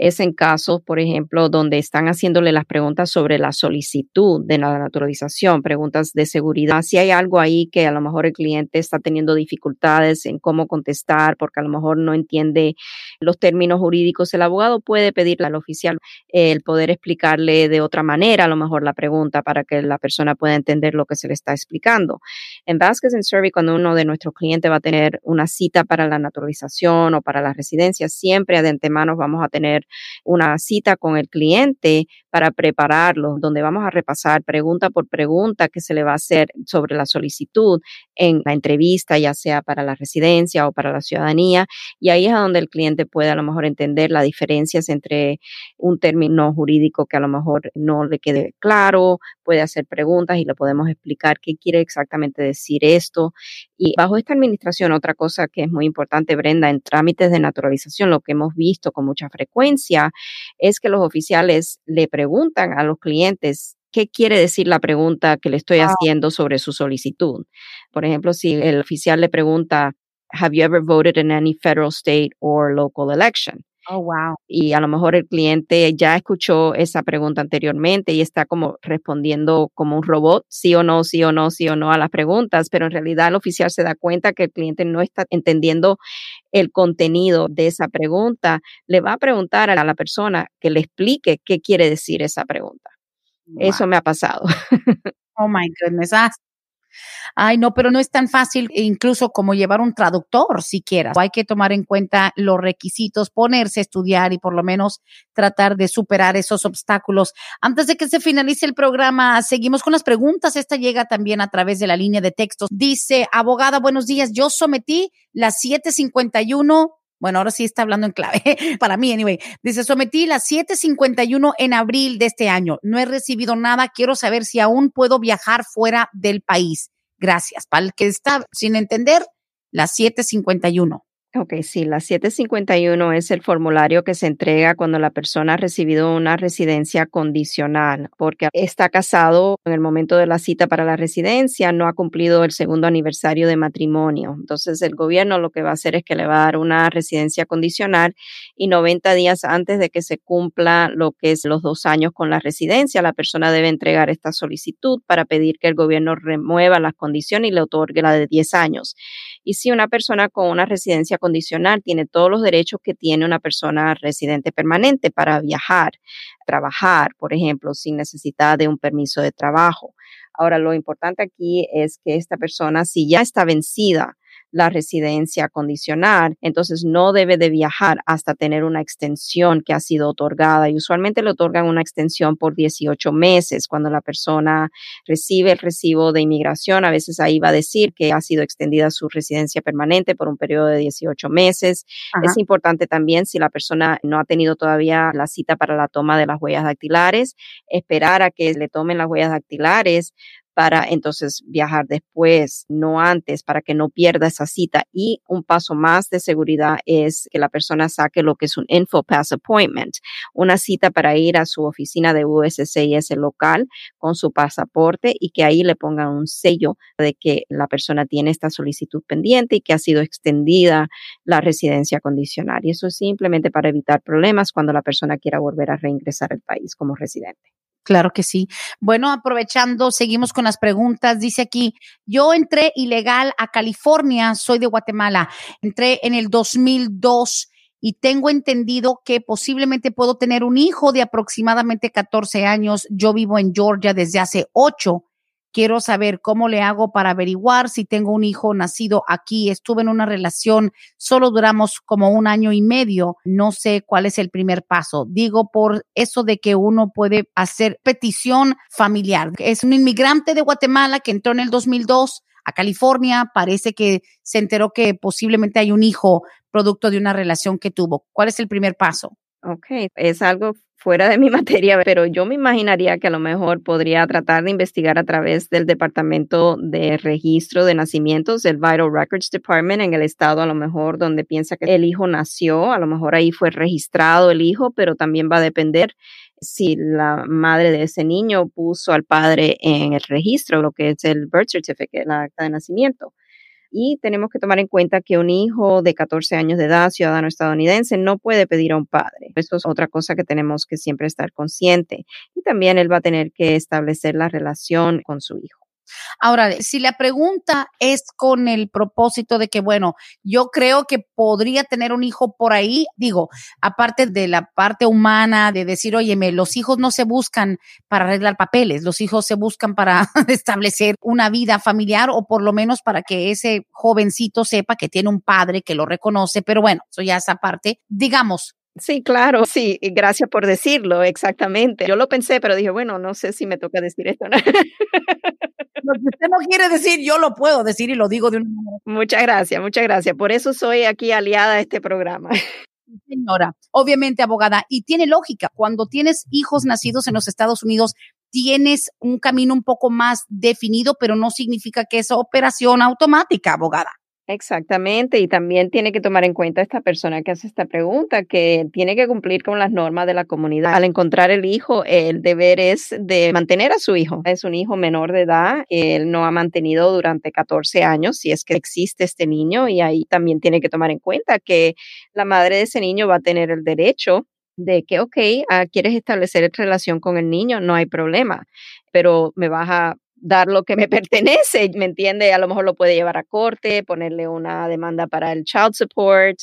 es en casos, por ejemplo, donde están haciéndole las preguntas sobre la solicitud de la naturalización, preguntas de seguridad. Si hay algo ahí que a lo mejor el cliente está teniendo dificultades en cómo contestar porque a lo mejor no entiende los términos jurídicos, el abogado puede pedirle al oficial el poder explicarle de otra manera a lo mejor la pregunta para que la persona pueda entender lo que se le está explicando. En Vasquez and Survey, cuando uno de nuestros clientes va a tener una cita para la naturalización o para la residencia, siempre de antemano vamos a tener una cita con el cliente para prepararlo, donde vamos a repasar pregunta por pregunta que se le va a hacer sobre la solicitud en la entrevista, ya sea para la residencia o para la ciudadanía. Y ahí es donde el cliente puede a lo mejor entender las diferencias entre un término jurídico que a lo mejor no le quede claro, puede hacer preguntas y le podemos explicar qué quiere exactamente decir esto. Y bajo esta administración, otra cosa que es muy importante, Brenda, en trámites de naturalización, lo que hemos visto con mucha frecuencia es que los oficiales le preguntan a los clientes qué quiere decir la pregunta que le estoy haciendo sobre su solicitud. Por ejemplo, si el oficial le pregunta, Have you ever voted in any federal, state or local election?
Oh, wow.
Y a lo mejor el cliente ya escuchó esa pregunta anteriormente y está como respondiendo como un robot, sí o no, sí o no, sí o no a las preguntas, pero en realidad el oficial se da cuenta que el cliente no está entendiendo el contenido de esa pregunta. Le va a preguntar a la persona que le explique qué quiere decir esa pregunta. Eso me ha pasado.
Oh my goodness. Ah, Ay, no, pero no es tan fácil e incluso como llevar un traductor siquiera. Hay que tomar en cuenta los requisitos, ponerse a estudiar y por lo menos tratar de superar esos obstáculos. Antes de que se finalice el programa, seguimos con las preguntas. Esta llega también a través de la línea de textos. Dice, abogada, buenos días. Yo sometí las 751 bueno, ahora sí está hablando en clave. [laughs] Para mí, anyway. Dice, sometí las 751 en abril de este año. No he recibido nada. Quiero saber si aún puedo viajar fuera del país. Gracias. Para el que está sin entender, las 751.
Ok, sí, la 751 es el formulario que se entrega cuando la persona ha recibido una residencia condicional, porque está casado en el momento de la cita para la residencia, no ha cumplido el segundo aniversario de matrimonio. Entonces, el gobierno lo que va a hacer es que le va a dar una residencia condicional y 90 días antes de que se cumpla lo que es los dos años con la residencia, la persona debe entregar esta solicitud para pedir que el gobierno remueva las condiciones y le otorgue la de 10 años. Y si una persona con una residencia condicional tiene todos los derechos que tiene una persona residente permanente para viajar, trabajar, por ejemplo, sin necesidad de un permiso de trabajo. Ahora, lo importante aquí es que esta persona, si ya está vencida la residencia condicional, entonces no debe de viajar hasta tener una extensión que ha sido otorgada y usualmente le otorgan una extensión por 18 meses. Cuando la persona recibe el recibo de inmigración, a veces ahí va a decir que ha sido extendida su residencia permanente por un periodo de 18 meses. Es importante también si la persona no ha tenido todavía la cita para la toma de las huellas dactilares, esperar a que le tomen las huellas dactilares para entonces viajar después, no antes, para que no pierda esa cita. Y un paso más de seguridad es que la persona saque lo que es un InfoPass Appointment, una cita para ir a su oficina de USCIS local con su pasaporte y que ahí le pongan un sello de que la persona tiene esta solicitud pendiente y que ha sido extendida la residencia condicional. Y eso es simplemente para evitar problemas cuando la persona quiera volver a reingresar al país como residente.
Claro que sí. Bueno, aprovechando, seguimos con las preguntas. Dice aquí, yo entré ilegal a California, soy de Guatemala, entré en el 2002 y tengo entendido que posiblemente puedo tener un hijo de aproximadamente 14 años. Yo vivo en Georgia desde hace 8. Quiero saber cómo le hago para averiguar si tengo un hijo nacido aquí. Estuve en una relación, solo duramos como un año y medio, no sé cuál es el primer paso. Digo por eso de que uno puede hacer petición familiar. Es un inmigrante de Guatemala que entró en el 2002 a California, parece que se enteró que posiblemente hay un hijo producto de una relación que tuvo. ¿Cuál es el primer paso?
Ok, es algo fuera de mi [laughs] materia, pero yo me imaginaría que a lo mejor podría tratar de investigar a través del Departamento de Registro de Nacimientos, del Vital Records Department en el estado, a lo mejor donde piensa que el hijo nació, a lo mejor ahí fue registrado el hijo, pero también va a depender si la madre de ese niño puso al padre en el registro, lo que es el birth certificate, la acta de nacimiento. Y tenemos que tomar en cuenta que un hijo de 14 años de edad, ciudadano estadounidense, no puede pedir a un padre. Eso es otra cosa que tenemos que siempre estar consciente. Y también él va a tener que establecer la relación con su hijo.
Ahora, si la pregunta es con el propósito de que, bueno, yo creo que podría tener un hijo por ahí, digo, aparte de la parte humana de decir, oye, los hijos no se buscan para arreglar papeles, los hijos se buscan para [laughs] establecer una vida familiar o por lo menos para que ese jovencito sepa que tiene un padre que lo reconoce, pero bueno, eso ya es aparte. Digamos,
Sí, claro, sí, gracias por decirlo, exactamente. Yo lo pensé, pero dije, bueno, no sé si me toca decir esto. ¿no? [laughs]
Lo que usted no quiere decir, yo lo puedo decir y lo digo de una
manera. Muchas gracias, muchas gracias. Por eso soy aquí aliada a este programa.
Señora, obviamente abogada, y tiene lógica, cuando tienes hijos nacidos en los Estados Unidos, tienes un camino un poco más definido, pero no significa que es operación automática, abogada.
Exactamente, y también tiene que tomar en cuenta esta persona que hace esta pregunta, que tiene que cumplir con las normas de la comunidad. Al encontrar el hijo, el deber es de mantener a su hijo. Es un hijo menor de edad, él no ha mantenido durante 14 años, si es que existe este niño, y ahí también tiene que tomar en cuenta que la madre de ese niño va a tener el derecho de que, ok, ah, quieres establecer relación con el niño, no hay problema, pero me vas a dar lo que me [laughs] pertenece, ¿me entiende? A lo mejor lo puede llevar a corte, ponerle una demanda para el child support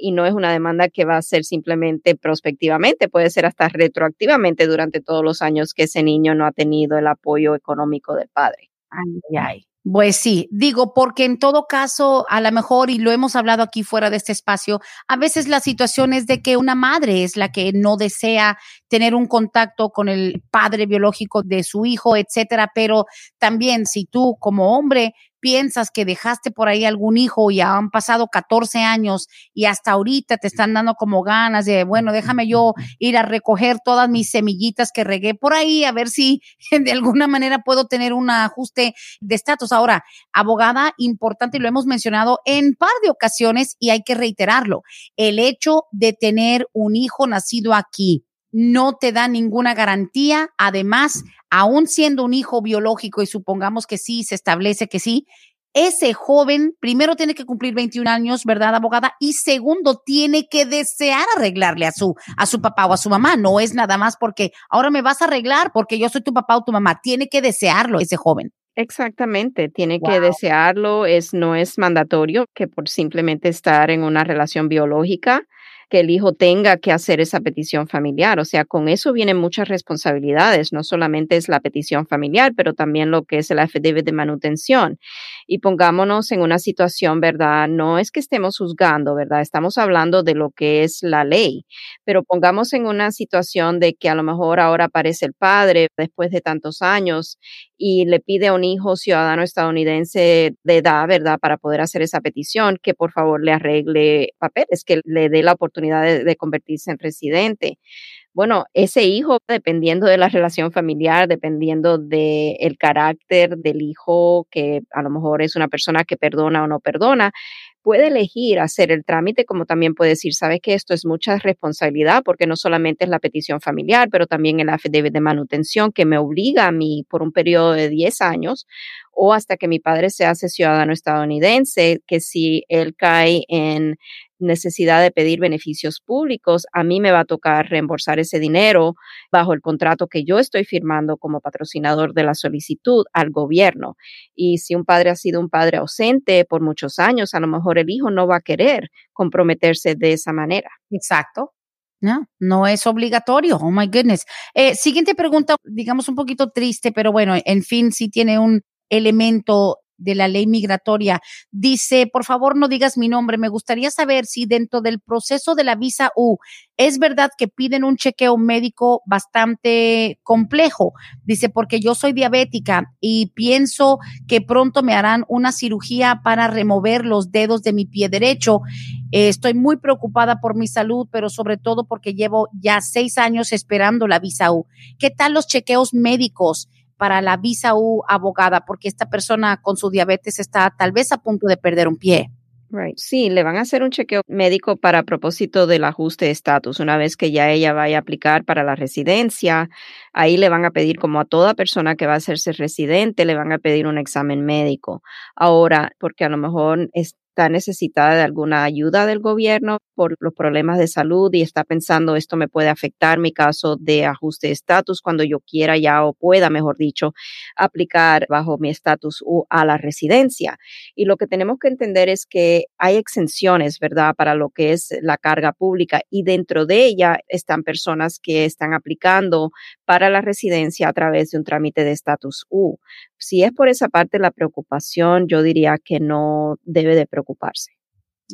y no es una demanda que va a ser simplemente prospectivamente, puede ser hasta retroactivamente durante todos los años que ese niño no ha tenido el apoyo económico del padre.
Ay, ay. Pues sí, digo, porque en todo caso, a lo mejor, y lo hemos hablado aquí fuera de este espacio, a veces la situación es de que una madre es la que no desea tener un contacto con el padre biológico de su hijo, etcétera, pero también si tú como hombre piensas que dejaste por ahí algún hijo y han pasado 14 años y hasta ahorita te están dando como ganas de, bueno, déjame yo ir a recoger todas mis semillitas que regué por ahí a ver si [laughs] de alguna manera puedo tener un ajuste de estatus. Ahora, abogada, importante, y lo hemos mencionado en par de ocasiones y hay que reiterarlo, el hecho de tener un hijo nacido aquí no te da ninguna garantía. Además, aún siendo un hijo biológico y supongamos que sí, se establece que sí, ese joven primero tiene que cumplir 21 años, ¿verdad, abogada? Y segundo, tiene que desear arreglarle a su, a su papá o a su mamá. No es nada más porque ahora me vas a arreglar porque yo soy tu papá o tu mamá. Tiene que desearlo ese joven.
Exactamente, tiene que desearlo, es, no es mandatorio que por simplemente estar en una relación biológica que el hijo tenga que hacer esa petición familiar. O sea, con eso vienen muchas responsabilidades. No solamente es la petición familiar, pero también lo que es el affidavit de manutención. Y pongámonos en una situación, ¿verdad? No es que estemos juzgando, ¿verdad? Estamos hablando de lo que es la ley, pero pongamos en una situación de que a lo mejor ahora aparece el padre después de tantos años y le pide a un hijo ciudadano estadounidense de edad, ¿verdad? Para poder hacer esa petición, que por favor le arregle papeles, que le dé la oportunidad de, convertirse en residente. Bueno, ese hijo, dependiendo de la relación familiar, dependiendo del el carácter del hijo, que a lo mejor es una persona que perdona o no perdona, puede elegir hacer el trámite, como también puede decir, sabes que esto es mucha responsabilidad, porque no solamente es la petición familiar, pero también el affidavit de manutención que me obliga a mí por un periodo de 10 años o hasta que mi padre se hace ciudadano estadounidense, que si él cae en necesidad de pedir beneficios públicos, a mí me va a tocar reembolsar ese dinero bajo el contrato que yo estoy firmando como patrocinador de la solicitud al gobierno. Y si un padre ha sido un padre ausente por muchos años, a lo mejor el hijo no va a querer comprometerse de esa manera.
Exacto. No, no es obligatorio. Oh my goodness. Eh, siguiente pregunta, digamos un poquito triste, pero bueno, en fin, sí tiene un elemento de la ley migratoria. Dice, por favor, no digas mi nombre. Me gustaría saber si dentro del proceso de la visa U es verdad que piden un chequeo médico bastante complejo. Dice, porque yo soy diabética y pienso que pronto me harán una cirugía para remover los dedos de mi pie derecho. Estoy muy preocupada por mi salud, pero sobre todo porque llevo ya seis años esperando la visa U. ¿Qué tal los chequeos médicos? Para la visa U abogada, porque esta persona con su diabetes está tal vez a punto de perder un pie.
Right. Sí, le van a hacer un chequeo médico para propósito del ajuste de estatus. Una vez que ya ella vaya a aplicar para la residencia, ahí le van a pedir, como a toda persona que va a hacerse residente, le van a pedir un examen médico. Ahora, porque a lo mejor es, está necesitada de alguna ayuda del gobierno por los problemas de salud y está pensando esto me puede afectar mi caso de ajuste de estatus cuando yo quiera ya o pueda, mejor dicho, aplicar bajo mi estatus a la residencia. Y lo que tenemos que entender es que hay exenciones, ¿verdad?, para lo que es la carga pública y dentro de ella están personas que están aplicando para la residencia a través de un trámite de estatus U. Si es por esa parte la preocupación, yo diría que no debe de preocuparse.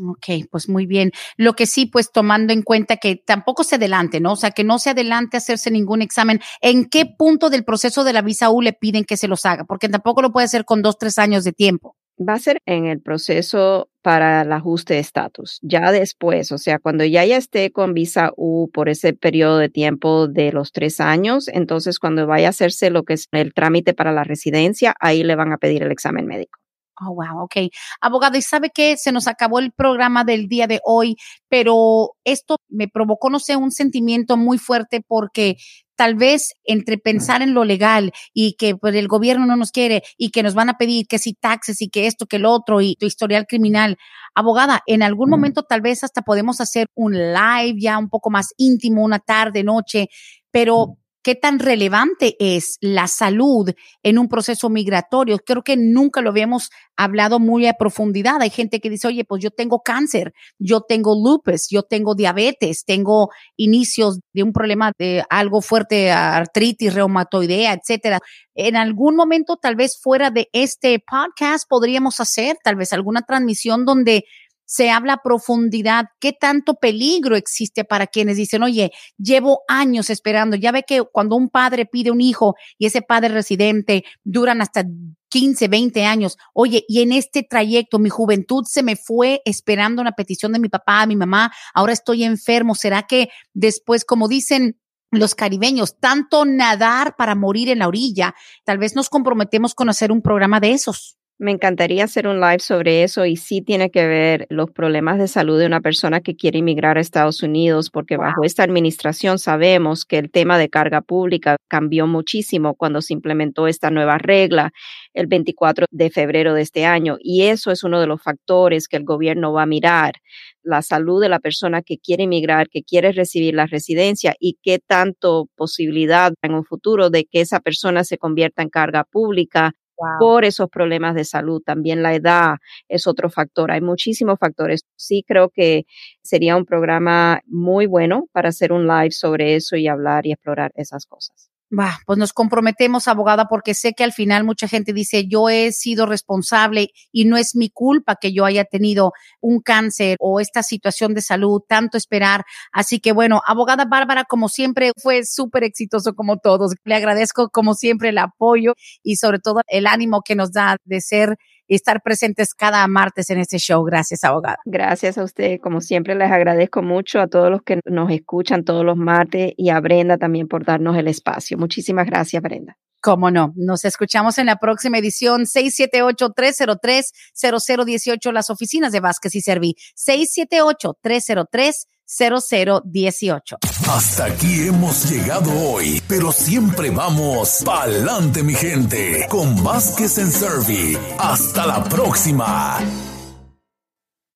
Ok, pues muy bien. Lo que sí, pues tomando en cuenta que tampoco se adelante, ¿no? O sea, que no se adelante a hacerse ningún examen. ¿En qué punto del proceso de la visa U le piden que se los haga? Porque tampoco lo puede hacer con dos, tres años de tiempo.
Va a ser en el proceso para el ajuste de estatus. Ya después, o sea, cuando ya ya esté con visa U por ese periodo de tiempo de los tres años, entonces cuando vaya a hacerse lo que es el trámite para la residencia, ahí le van a pedir el examen médico.
Oh, wow, ok. Abogado, y sabe que se nos acabó el programa del día de hoy, pero esto me provocó, no sé, un sentimiento muy fuerte porque tal vez entre pensar en lo legal y que pues, el gobierno no nos quiere y que nos van a pedir que si taxes y que esto, que el otro y tu historial criminal. Abogada, en algún momento tal vez hasta podemos hacer un live ya un poco más íntimo, una tarde, noche, pero qué tan relevante es la salud en un proceso migratorio. Creo que nunca lo habíamos hablado muy a profundidad. Hay gente que dice, oye, pues yo tengo cáncer, yo tengo lupus, yo tengo diabetes, tengo inicios de un problema de algo fuerte, artritis reumatoidea, etcétera. En algún momento, tal vez fuera de este podcast, podríamos hacer tal vez alguna transmisión donde se habla a profundidad, qué tanto peligro existe para quienes dicen, oye, llevo años esperando. Ya ve que cuando un padre pide un hijo y ese padre residente duran hasta 15, 20 años. Oye, y en este trayecto mi juventud se me fue esperando una petición de mi papá, mi mamá, ahora estoy enfermo. ¿Será que después, como dicen los caribeños, tanto nadar para morir en la orilla, tal vez nos comprometemos con hacer un programa de esos?
Me encantaría hacer un live sobre eso y sí tiene que ver los problemas de salud de una persona que quiere inmigrar a Estados Unidos, porque bajo esta administración sabemos que el tema de carga pública cambió muchísimo cuando se implementó esta nueva regla el 24 de febrero de este año y eso es uno de los factores que el gobierno va a mirar, la salud de la persona que quiere inmigrar, que quiere recibir la residencia y qué tanto posibilidad en un futuro de que esa persona se convierta en carga pública por esos problemas de salud. También la edad es otro factor. Hay muchísimos factores. Sí creo que sería un programa muy bueno para hacer un live sobre eso y hablar y explorar esas cosas.
Bah, pues nos comprometemos, abogada, porque sé que al final mucha gente dice, yo he sido responsable y no es mi culpa que yo haya tenido un cáncer o esta situación de salud, tanto esperar. Así que bueno, abogada Bárbara, como siempre, fue súper exitoso como todos. Le agradezco como siempre el apoyo y sobre todo el ánimo que nos da de ser y estar presentes cada martes en este show. Gracias, abogada.
Gracias a usted. Como siempre, les agradezco mucho a todos los que nos escuchan todos los martes y a Brenda también por darnos el espacio. Muchísimas gracias, Brenda.
Cómo no. Nos escuchamos en la próxima edición 678-303-0018, las oficinas de Vázquez y Serví. 678-303 0018.
Hasta aquí hemos llegado hoy, pero siempre vamos pa'lante, mi gente, con Vázquez en Servi. Hasta la próxima.